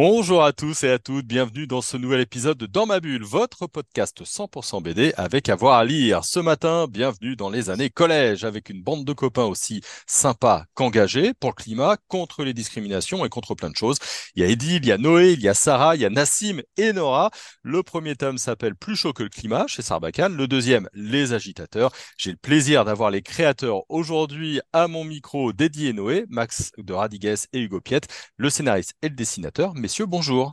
Bonjour à tous et à toutes, bienvenue dans ce nouvel épisode de Dans ma bulle, votre podcast 100% BD avec avoir à lire. Ce matin, bienvenue dans les années collège avec une bande de copains aussi sympa qu'engagés pour le climat, contre les discriminations et contre plein de choses. Il y a Edil, il y a Noé, il y a Sarah, il y a Nassim et Nora. Le premier tome s'appelle Plus chaud que le climat chez Sarbacane, le deuxième Les agitateurs. J'ai le plaisir d'avoir les créateurs aujourd'hui à mon micro dédié Noé, Max de Radigues et Hugo Piette, le scénariste et le dessinateur. Messieurs, bonjour.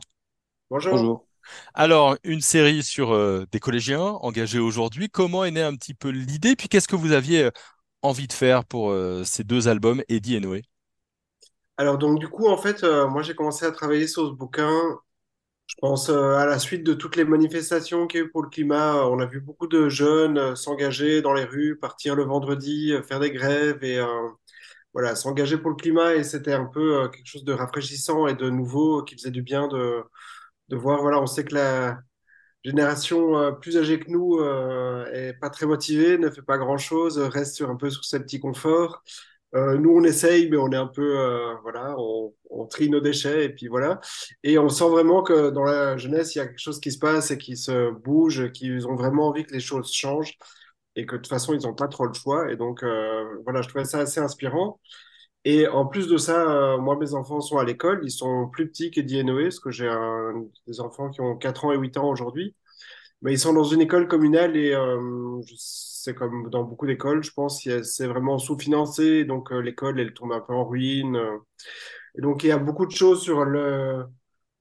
Bonjour. Alors, une série sur euh, des collégiens engagés aujourd'hui. Comment est née un petit peu l'idée? Puis qu'est-ce que vous aviez euh, envie de faire pour euh, ces deux albums, Eddie et Noé? Alors, donc, du coup, en fait, euh, moi, j'ai commencé à travailler sur ce bouquin. Je pense euh, à la suite de toutes les manifestations qu'il y a eu pour le climat. On a vu beaucoup de jeunes euh, s'engager dans les rues, partir le vendredi, euh, faire des grèves et euh, voilà, s'engager pour le climat. Et c'était un peu euh, quelque chose de rafraîchissant et de nouveau qui faisait du bien de, de voir. Voilà, on sait que la génération euh, plus âgée que nous euh, est pas très motivée, ne fait pas grand-chose, reste sur un peu sur ses petits conforts. Euh, nous, on essaye, mais on est un peu, euh, voilà, on, on trie nos déchets et puis voilà. Et on sent vraiment que dans la jeunesse, il y a quelque chose qui se passe et qui se bouge, qu'ils ont vraiment envie que les choses changent et que de toute façon, ils n'ont pas trop le choix. Et donc, euh, voilà, je trouvais ça assez inspirant. Et en plus de ça, euh, moi, mes enfants sont à l'école. Ils sont plus petits qu'Eddie et parce que j'ai des enfants qui ont 4 ans et 8 ans aujourd'hui. Mais ils sont dans une école communale et euh, c'est comme dans beaucoup d'écoles, je pense, c'est vraiment sous-financé. Donc, l'école, elle tombe un peu en ruine. Et donc, il y a beaucoup de choses sur le,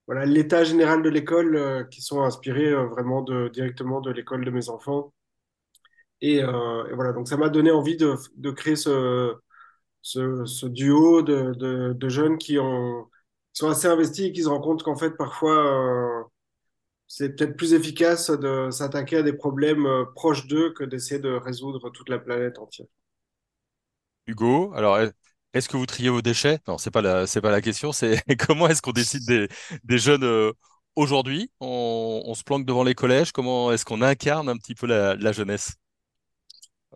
voilà, l'état général de l'école qui sont inspirées euh, vraiment directement de l'école de mes enfants. Et, euh, et voilà, donc ça m'a donné envie de, de créer ce, ce, duo de, de, jeunes qui ont, sont assez investis et qui se rendent compte qu'en fait, parfois, euh, c'est peut-être plus efficace de s'attaquer à des problèmes euh, proches d'eux que d'essayer de résoudre toute la planète entière. Hugo, alors est- est-ce que vous triez vos déchets? Non, c'est pas pas la question, c'est comment est-ce qu'on décide des, des jeunes aujourd'hui? On, se planque devant les collèges, comment est-ce qu'on incarne un petit peu la jeunesse?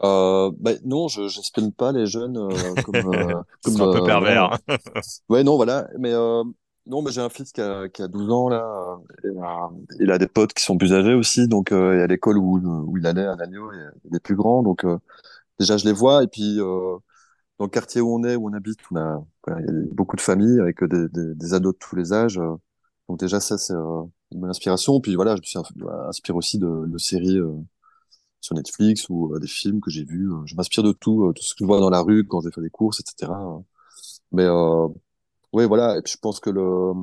Euh, bah, non, je j'espionne pas les jeunes euh, comme euh, comme un peu euh, pervers. hein. Ouais, non, voilà. Mais euh, non, mais j'ai un fils qui a qui a 12 ans là. euh, et, il a des potes qui sont plus âgés aussi, donc euh, et à l'école où où il allait, un agneau, il des plus grands, donc euh, déjà je les vois. Et puis euh, dans le quartier où on est, où on habite, on a voilà, il y a beaucoup de familles avec des des, des ados de tous les âges. donc déjà ça c'est une bonne inspiration. Puis voilà, je me suis inspiré aussi de, de séries. Sur Netflix ou euh, des films que j'ai vus. euh, Je m'inspire de tout, euh, tout ce que je vois dans la rue quand je vais faire des courses, etc. euh. Mais euh, ouais, voilà. Et puis je pense que le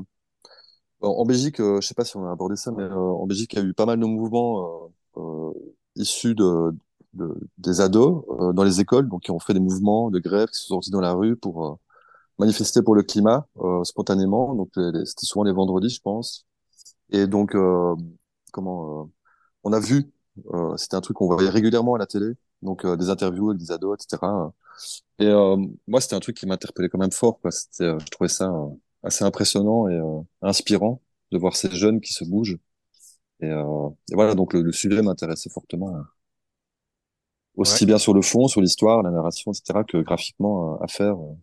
en Belgique, je sais pas si on a abordé ça, mais en Belgique, il y a eu pas mal de mouvements issus de, de des ados euh, dans les écoles, donc qui ont fait des mouvements de grève, qui sont sortis dans la rue pour manifester pour le climat euh, spontanément. Donc c'était souvent les vendredis, je pense. Et donc comment on a vu, c'était un truc qu'on voyait régulièrement à la télé, donc euh, des interviews avec des ados, etc. Et euh, moi, c'était un truc qui m'interpellait quand même fort, quoi. C'était, euh, je trouvais ça euh, assez impressionnant et euh, inspirant de voir ces jeunes qui se bougent. Et, euh, et voilà, donc le, le sujet m'intéressait fortement, euh, Ouais. aussi bien sur le fond, sur l'histoire, la narration, etc., que graphiquement euh, à faire. euh,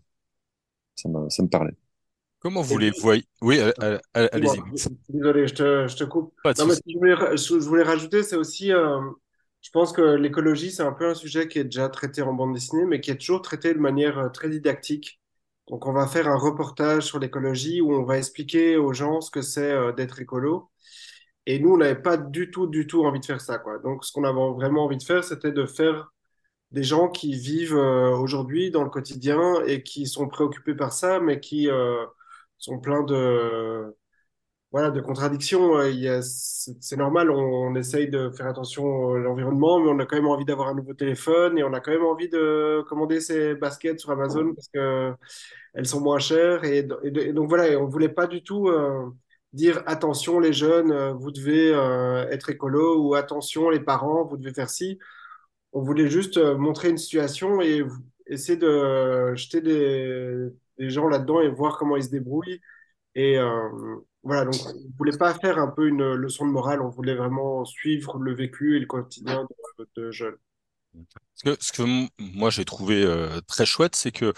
ça me, ça me parlait. Comment vous les voyez? Oui, euh, euh, euh, allez-y, désolé, je te, je te coupe. Non, mais ce que je voulais, je rajouter, c'est aussi, euh, je pense que l'écologie, c'est un peu un sujet qui est déjà traité en bande dessinée, mais qui est toujours traité de manière très didactique. Donc, on va faire un reportage sur l'écologie où on va expliquer aux gens ce que c'est euh, d'être écolo. Et nous, on n'avait pas du tout, du tout envie de faire ça, quoi. Donc, ce qu'on avait vraiment envie de faire, c'était de faire des gens qui vivent euh, aujourd'hui dans le quotidien et qui sont préoccupés par ça, mais qui sont pleins de voilà, de contradictions. a- C'est normal, on, essaye de faire attention à l'environnement, mais on a quand même envie d'avoir un nouveau téléphone et on a quand même envie de commander ses baskets sur Amazon parce que elles sont moins chères. Et, et- donc voilà, on voulait pas du tout euh, dire attention les jeunes, euh, vous devez euh, être écolo ou attention les parents, vous devez faire ci. On voulait juste montrer une situation et essayer de jeter des, des gens là-dedans et voir comment ils se débrouillent Et euh, voilà, donc on voulait pas faire un peu une leçon de morale, on voulait vraiment suivre le vécu et le quotidien de, de jeunes. Ce que, moi j'ai trouvé euh, très chouette, c'est que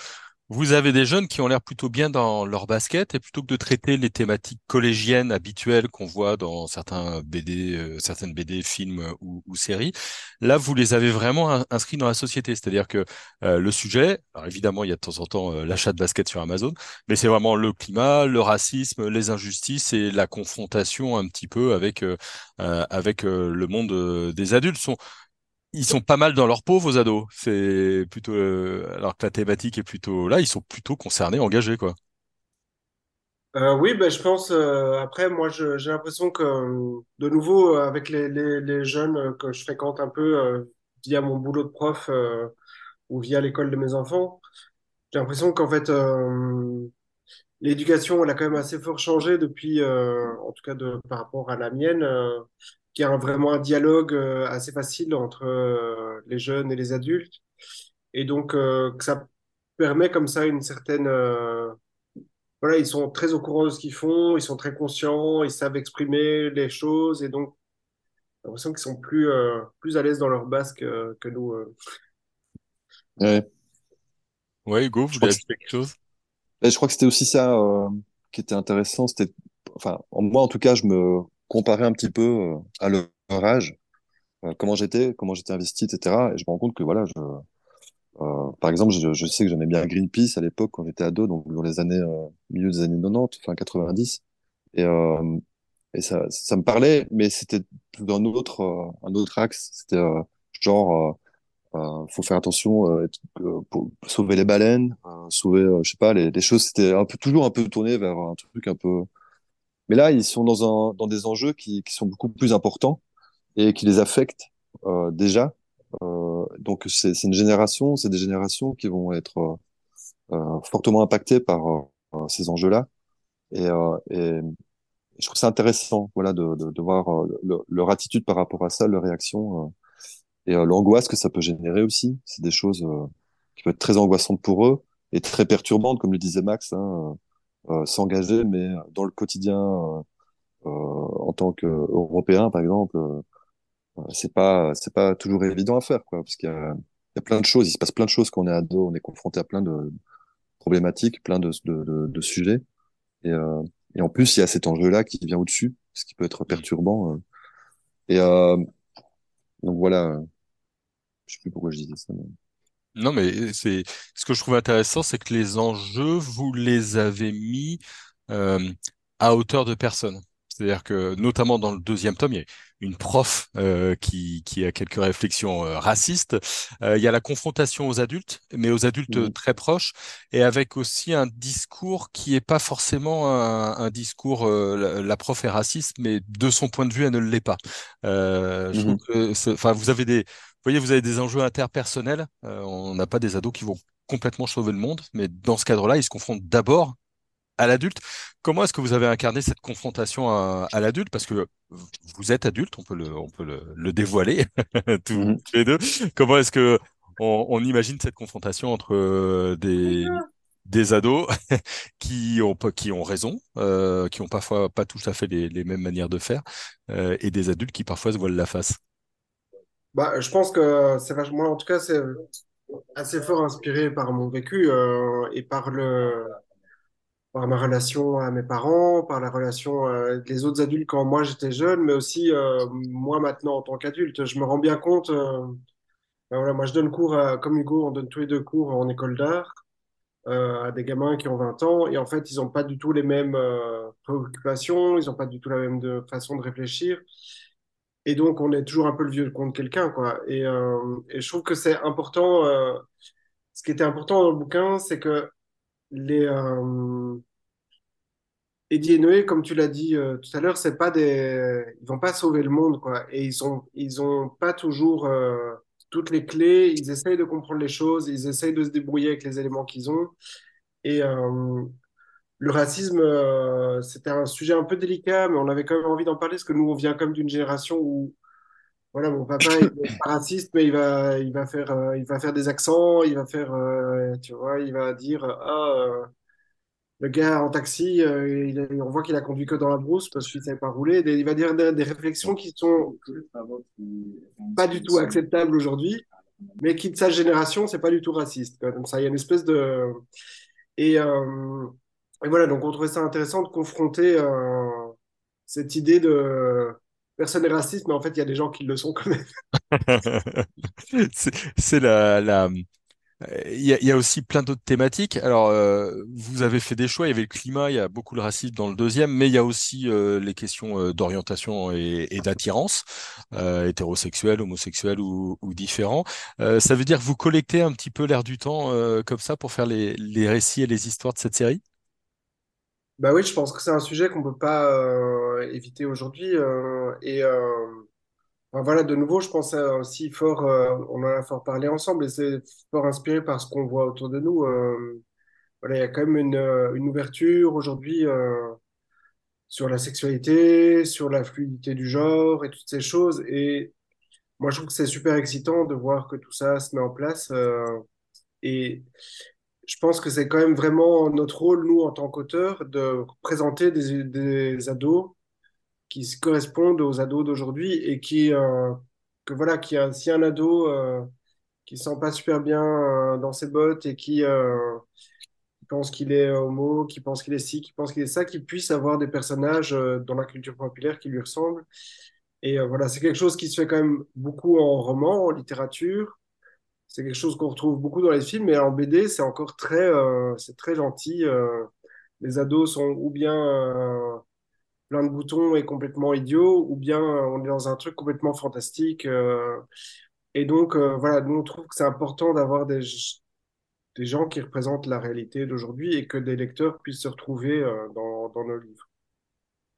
vous avez des jeunes qui ont l'air plutôt bien dans leur basket et plutôt que de traiter les thématiques collégiennes habituelles qu'on voit dans certains BD, euh, certaines BD, films euh, ou, séries, là vous les avez vraiment in- inscrits dans la société. C'est-à-dire que euh, le sujet, alors évidemment il y a de temps en temps l'achat de basket sur Amazon, mais c'est vraiment le climat, le racisme, les injustices et la confrontation un petit peu avec avec le monde des adultes. Sont ils sont pas mal dans leur peau, vos ados. C'est plutôt, euh, alors que la thématique est plutôt là, ils sont plutôt concernés, engagés, quoi. Euh, oui, ben, je pense, euh, après, moi, j'ai l'impression que, de nouveau, avec les, les, jeunes que je fréquente un peu via mon boulot de prof ou via l'école de mes enfants, j'ai l'impression qu'en fait, l'éducation, elle a quand même assez fort changé depuis, en tout cas de, par rapport à la mienne, qu'il y a un- vraiment un dialogue euh, assez facile entre euh, les jeunes et les adultes, et donc euh, que ça permet comme ça une certaine... euh, voilà, ils sont très au courant de ce qu'ils font, ils sont très conscients, ils savent exprimer les choses, et donc j'ai l'impression qu'ils sont plus, euh, plus à l'aise dans leur basque euh, que nous. euh. Ouais. Ouais, Hugo, vous Je voulez que, ajouter quelque chose? et je crois que c'était aussi ça euh, qui était intéressant. C'était, enfin, en- moi en tout cas, je me comparais un petit peu euh, à leur âge, euh, comment j'étais, comment j'étais investi, etc. Et je me rends compte que voilà, je, euh, par exemple, je, je sais que j'aimais bien Greenpeace à l'époque quand j'étais ado, donc dans les années euh, milieu des années 90, fin 90. Et, euh, et ça, ça me parlait, mais c'était d'un autre, euh, un autre axe. C'était genre, faut faire attention pour sauver les baleines, sauver, je sais pas, les, les choses. C'était un peu toujours un peu tourné vers un truc un peu. Mais là, ils sont dans un, dans des enjeux qui, qui sont beaucoup plus importants et qui les affectent euh, déjà. Euh, donc c'est une génération, c'est des générations qui vont être euh, euh, fortement impactées par euh, ces enjeux-là. Et, euh, et je trouve ça intéressant, voilà, de, de, de voir euh, le- leur attitude par rapport à ça, leur réaction euh, et euh, l'angoisse que ça peut générer aussi. C'est des choses euh, qui peuvent être très angoissantes pour eux et très perturbantes, comme le disait Max, hein, euh, euh, s'engager, mais dans le quotidien, euh, euh, en tant qu'Européen, par exemple, euh, c'est pas, c'est pas toujours évident à faire, quoi, parce qu'il y y a plein de choses, il se passe plein de choses quand on est ado, on est confronté à plein de problématiques, plein de, de, de, sujets. Et, euh, et en plus, il y a cet enjeu-là qui vient au-dessus, ce qui peut être perturbant. euh. Et euh, donc voilà, euh, je sais plus pourquoi je disais ça. Non, mais c'est ce que je trouve intéressant, c'est que les enjeux, vous les avez mis euh, à hauteur de personne. C'est-à-dire que, notamment dans le deuxième tome, il y a une prof euh, qui, qui a quelques réflexions euh, racistes. Euh, il y a la confrontation aux adultes, mais aux adultes Mhm. très proches, et avec aussi un discours qui est pas forcément un, un discours euh, la, la prof est raciste, mais de son point de vue, elle ne l'est pas. Euh, je Mhm. que, enfin, vous avez des voyez, vous avez des enjeux interpersonnels. Euh, on n'a pas des ados qui vont complètement sauver le monde, mais dans ce cadre-là, ils se confrontent d'abord à l'adulte. Comment est-ce que vous avez incarné cette confrontation à, à l'adulte? Parce que vous êtes adulte, on peut le, on peut le, le dévoiler tous Mhm. tous les deux. Comment est-ce que on, on imagine cette confrontation entre euh, des des ados qui ont qui ont raison, euh, qui ont parfois pas tout à fait les, les mêmes manières de faire, euh, et des adultes qui parfois se voilent la face? Bah, je pense que c'est vachement, moi, en tout cas, c'est assez fort inspiré par mon vécu euh, et par le, par ma relation à mes parents, par la relation euh, les autres adultes quand moi j'étais jeune, mais aussi euh, moi maintenant en tant qu'adulte. Je me rends bien compte, euh, ben voilà, moi je donne cours, à- comme Hugo, on donne tous les deux cours en école d'art à des gamins qui ont 20 ans, et en fait ils n'ont pas du tout les mêmes préoccupations, ils n'ont pas du tout la même façon de réfléchir. Et donc, on est toujours un peu le vieux con de quelqu'un, quoi. Et, euh, et je trouve que c'est important. euh, ce qui était important dans le bouquin, c'est que les euh, Eddie et Noé, comme tu l'as dit euh, tout à l'heure, c'est pas des, ils vont pas sauver le monde, quoi. Et ils ont, ils ont pas toujours toutes les clés. Ils essayent de comprendre les choses. Ils essayent de se débrouiller avec les éléments qu'ils ont. Et le racisme, euh, c'était un sujet un peu délicat, mais on avait quand même envie d'en parler parce que nous, on vient comme d'une génération où Voilà, mon papa, est raciste, mais il va, il va faire, euh, il va faire des accents, il va faire, euh, tu vois, il va dire, ah, euh, le gars en taxi, on voit qu'il a conduit que dans la brousse parce qu'il savait pas rouler. Il va dire des, réflexions qui sont pas du tout acceptables aujourd'hui, mais qui de sa génération, c'est pas du tout raciste. Donc ça, il y a une espèce de et, et voilà. Donc on trouvait ça intéressant de confronter euh, cette idée de personne n'est raciste, mais en fait il y a des gens qui le sont quand même. C'est la, Euh, Il y a, aussi plein d'autres thématiques. Alors, euh, vous avez fait des choix. Il y avait le climat, il y a beaucoup le racisme dans le deuxième, mais il y a aussi les questions d'orientation et, d'attirance, hétérosexuel, homosexuel ou, ou différent. Ça veut dire que vous collectez un petit peu l'air du temps comme ça pour faire les récits et les histoires de cette série? Bah oui, je pense que c'est un sujet qu'on peut pas euh, éviter aujourd'hui. euh, et euh, voilà, de nouveau, je pense aussi fort, on en a fort parlé ensemble, et c'est fort inspiré par ce qu'on voit autour de nous. voilà, il y a quand même une, ouverture aujourd'hui sur la sexualité, sur la fluidité du genre et toutes ces choses. Et moi, je trouve que c'est super excitant de voir que tout ça se met en place. et je pense que c'est quand même vraiment notre rôle, nous, en tant qu'auteurs, de présenter des, ados qui correspondent aux ados d'aujourd'hui et qui, euh, que voilà, qui a, si un ado euh, qui sent pas super bien euh, dans ses bottes et qui euh, pense qu'il est homo, qui pense qu'il est ci, qui pense qu'il est ça, qui puisse avoir des personnages euh, dans la culture populaire qui lui ressemblent. Et euh, voilà, c'est quelque chose qui se fait quand même beaucoup en roman, en littérature. C'est quelque chose qu'on retrouve beaucoup dans les films, mais en BD, c'est encore très, euh, c'est très gentil. euh, les ados sont ou bien euh, plein de boutons et complètement idiots, ou bien euh, on est dans un truc complètement fantastique. et donc, voilà, nous, on trouve que c'est important d'avoir des, des gens qui représentent la réalité d'aujourd'hui et que des lecteurs puissent se retrouver dans, dans nos livres.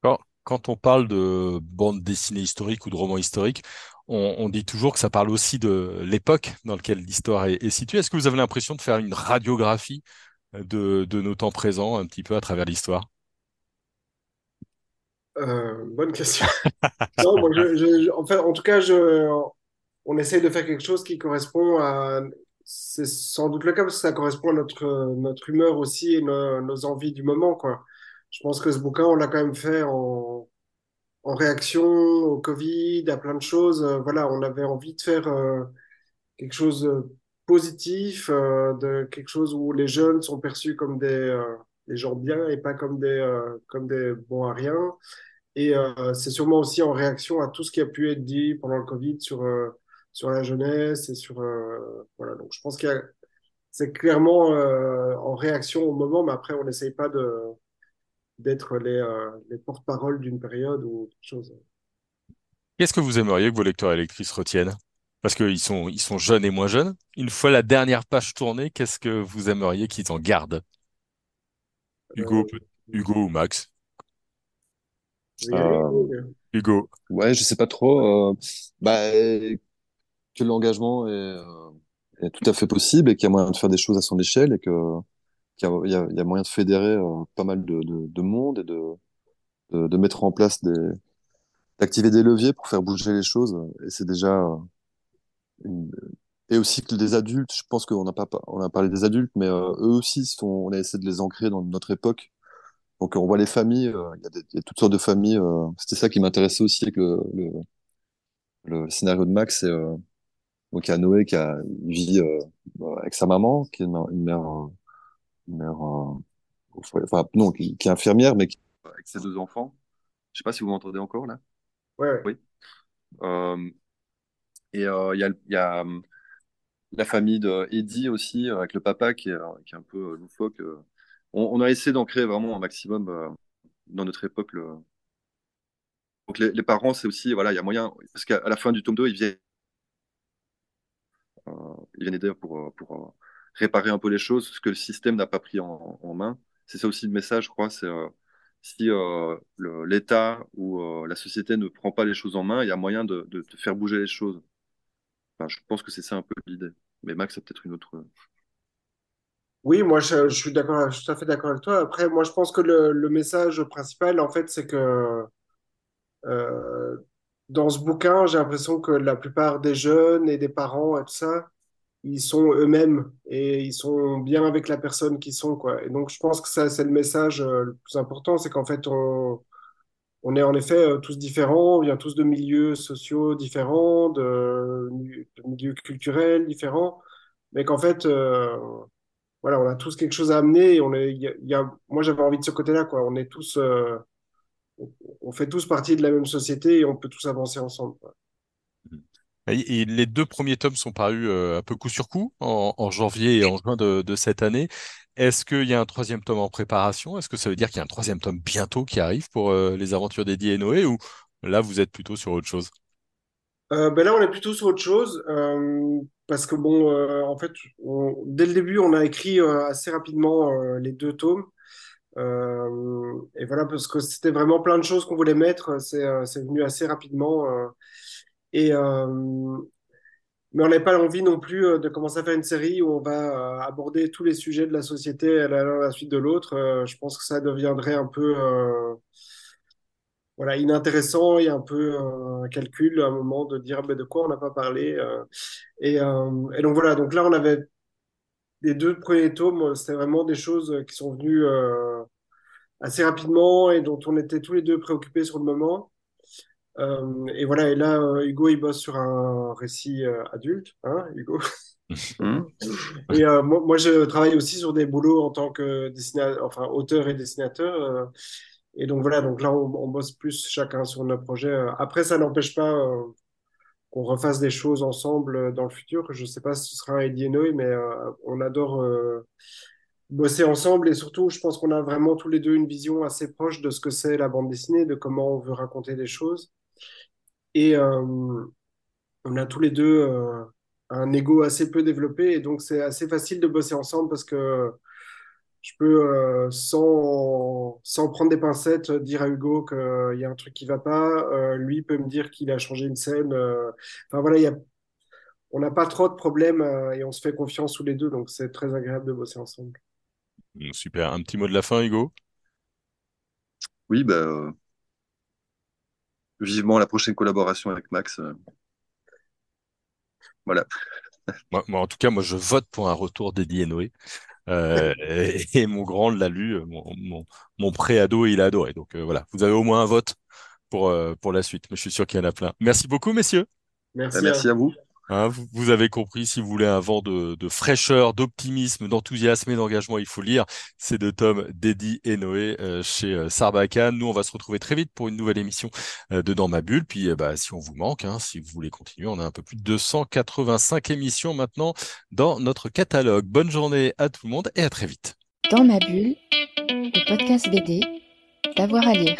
Quand, quand on parle de bande dessinée historique ou de roman historique, on, dit toujours que ça parle aussi de l'époque dans laquelle l'histoire est, située. Est-ce que vous avez l'impression de faire une radiographie de, de nos temps présents un petit peu à travers l'histoire? Euh, bonne question. En fait, tout cas, on essaye de faire quelque chose qui correspond à... C'est sans doute le cas parce que ça correspond à notre, humeur aussi et nos, nos envies du moment. Je pense que ce bouquin, on l'a quand même fait en, en réaction au Covid, à plein de choses. Euh, Voilà, on avait envie de faire euh, quelque chose de positif, euh, de quelque chose où les jeunes sont perçus comme des, des gens bien et pas comme des, comme des bons à rien. Et euh, c'est sûrement aussi en réaction à tout ce qui a pu être dit pendant le Covid sur, euh, sur la jeunesse et sur... euh, voilà, donc je pense y a, c'est clairement en réaction au moment, mais après, on n'essaye pas de, d'être les, euh, les porte-parole d'une période ou quelque chose. Qu'est-ce que vous aimeriez que vos lecteurs et lectrices retiennent? Parce qu'ils sont, ils sont jeunes et moins jeunes. Une fois la dernière page tournée, qu'est-ce que vous aimeriez qu'ils en gardent? Hugo, Euh, peut- Hugo ou Max? Euh, Hugo. ouais, je sais pas trop. euh, bah, que l'engagement est, euh, est tout à fait possible et qu'il y a moyen de faire des choses à son échelle et que qu'il y a, moyen de fédérer euh, pas mal de, de, de monde et de, mettre en place des, d'activer des leviers pour faire bouger les choses. Et c'est déjà euh, une... Et aussi que des adultes, je pense qu'on n'a pas, on a parlé des adultes, mais euh, eux aussi sont, on a essayé de les ancrer dans notre époque. Donc on voit les familles, il y a toutes sortes de familles. c'était ça qui m'intéressait aussi avec le, le, scénario de Max. Euh, donc il y a Noé qui euh, avec sa maman, qui est une, mère, mère euh, au foyer- enfin non, qui, qui est infirmière, mais qui, avec ses deux enfants. Je sais pas si vous m'entendez encore là. ouais, ouais. Oui. Euh, et euh, il y a, il y a la famille de Eddie aussi, euh, avec le papa qui est, qui est un peu euh, loufoque. On, on a essayé d'en créer vraiment un maximum euh, dans notre époque. Le... Donc les, les parents, c'est aussi, voilà, il y a moyen, parce qu'à la fin du tome 2, ils viennent, euh, ils viennent aider pour, pour réparer un peu les choses, ce que le système n'a pas pris en, main. C'est ça aussi le message, je crois, c'est euh, si euh, l'État ou euh, la société ne prend pas les choses en main, il y a moyen de, faire bouger les choses. Je pense que c'est ça un peu l'idée. Mais Max, c'est peut-être une autre. Oui, moi je, suis tout à fait d'accord avec toi. Après, moi je pense que le, le message principal, en fait, c'est que dans ce bouquin, j'ai l'impression que la plupart des jeunes et des parents et tout ça ils sont eux-mêmes et ils sont bien avec la personne qu'ils sont, quoi. Et donc, je pense que ça, c'est le message euh, le plus important, c'est qu'en fait, on, on est en effet euh, tous différents, on vient tous de milieux sociaux différents, de, milieux culturels différents, mais qu'en fait, euh, voilà, on a tous quelque chose à amener. Et on est, y y a- moi, j'avais envie de ce côté-là, quoi. On est tous, on fait tous partie de la même société et on peut tous avancer ensemble. quoi. Les deux premiers tomes sont parus euh, un peu coup sur coup en, janvier et en juin de, cette année. Est-ce qu'il y a un troisième tome en préparation? Est-ce que ça veut dire qu'il y a un troisième tome bientôt qui arrive pour euh, les aventures d'Eddie et Noé? Ou là vous êtes plutôt sur autre chose? Euh, ben là, on est plutôt sur autre chose euh, parce que bon, euh, en fait, dès le début, on a écrit euh, assez rapidement euh, les deux tomes. Euh, et voilà, parce que c'était vraiment plein de choses qu'on voulait mettre. Euh, c'est venu assez rapidement. Euh, mais on n'avait pas envie non plus euh, de commencer à faire une série où on va euh, aborder tous les sujets de la société à la, suite de l'autre. Je pense que ça deviendrait un peu voilà, inintéressant et un peu un calcul à un moment de dire ben, de quoi on n'a pas parlé. et, et donc voilà, donc là on avait les deux premiers tomes, c'était vraiment des choses qui sont venues assez rapidement et dont on était tous les deux préoccupés sur le moment. Euh, et voilà, et là, euh, Hugo, il bosse sur un récit euh, adulte, hein, Hugo. Hmm. Et euh, moi, moi, je travaille aussi sur des boulots en tant que dessinateur, enfin auteur et dessinateur. euh, et donc voilà, donc là, on, on bosse plus chacun sur nos projets. Après, ça n'empêche pas euh, qu'on refasse des choses ensemble euh, dans le futur. Je sais pas si ce sera Eddie et Noé, mais euh, on adore euh, bosser ensemble. Et surtout, je pense qu'on a vraiment tous les deux une vision assez proche de ce que c'est la bande dessinée, de comment on veut raconter des choses. Et euh, on a tous les deux euh, un ego assez peu développé. Et donc, c'est assez facile de bosser ensemble parce que je peux, euh, sans, sans prendre des pincettes, dire à Hugo qu'il y a un truc qui va pas. Euh, lui peut me dire qu'il a changé une scène. euh. Enfin voilà, il y a, on n'a pas trop de problèmes euh, et on se fait confiance tous les deux. Donc, c'est très agréable de bosser ensemble. Super. Un petit mot de la fin, Hugo? Oui, bah, vivement la prochaine collaboration avec Max. euh, voilà. Moi, moi, en tout cas, moi je vote pour un retour d'Eddie et Noé. Euh, et, et mon grand l'a lu, euh, mon, mon, mon pré-ado, il a adoré. Donc euh, voilà, vous avez au moins un vote pour, euh, pour la suite, mais je suis sûr qu'il y en a plein. Merci beaucoup, messieurs. Merci. merci à à vous. Hein, vous, avez compris, si vous voulez un vent de, fraîcheur, d'optimisme, d'enthousiasme et d'engagement, il faut lire ces deux tomes d'Eddie et Noé euh, chez euh, Sarbacane. Nous, on va se retrouver très vite pour une nouvelle émission euh, de Dans ma bulle. Puis, bah, si on vous manque, hein, si vous voulez continuer, on a un peu plus de 285 émissions maintenant dans notre catalogue. Bonne journée à tout le monde et à très vite. Dans ma bulle, le podcast BD, d'avoir à lire.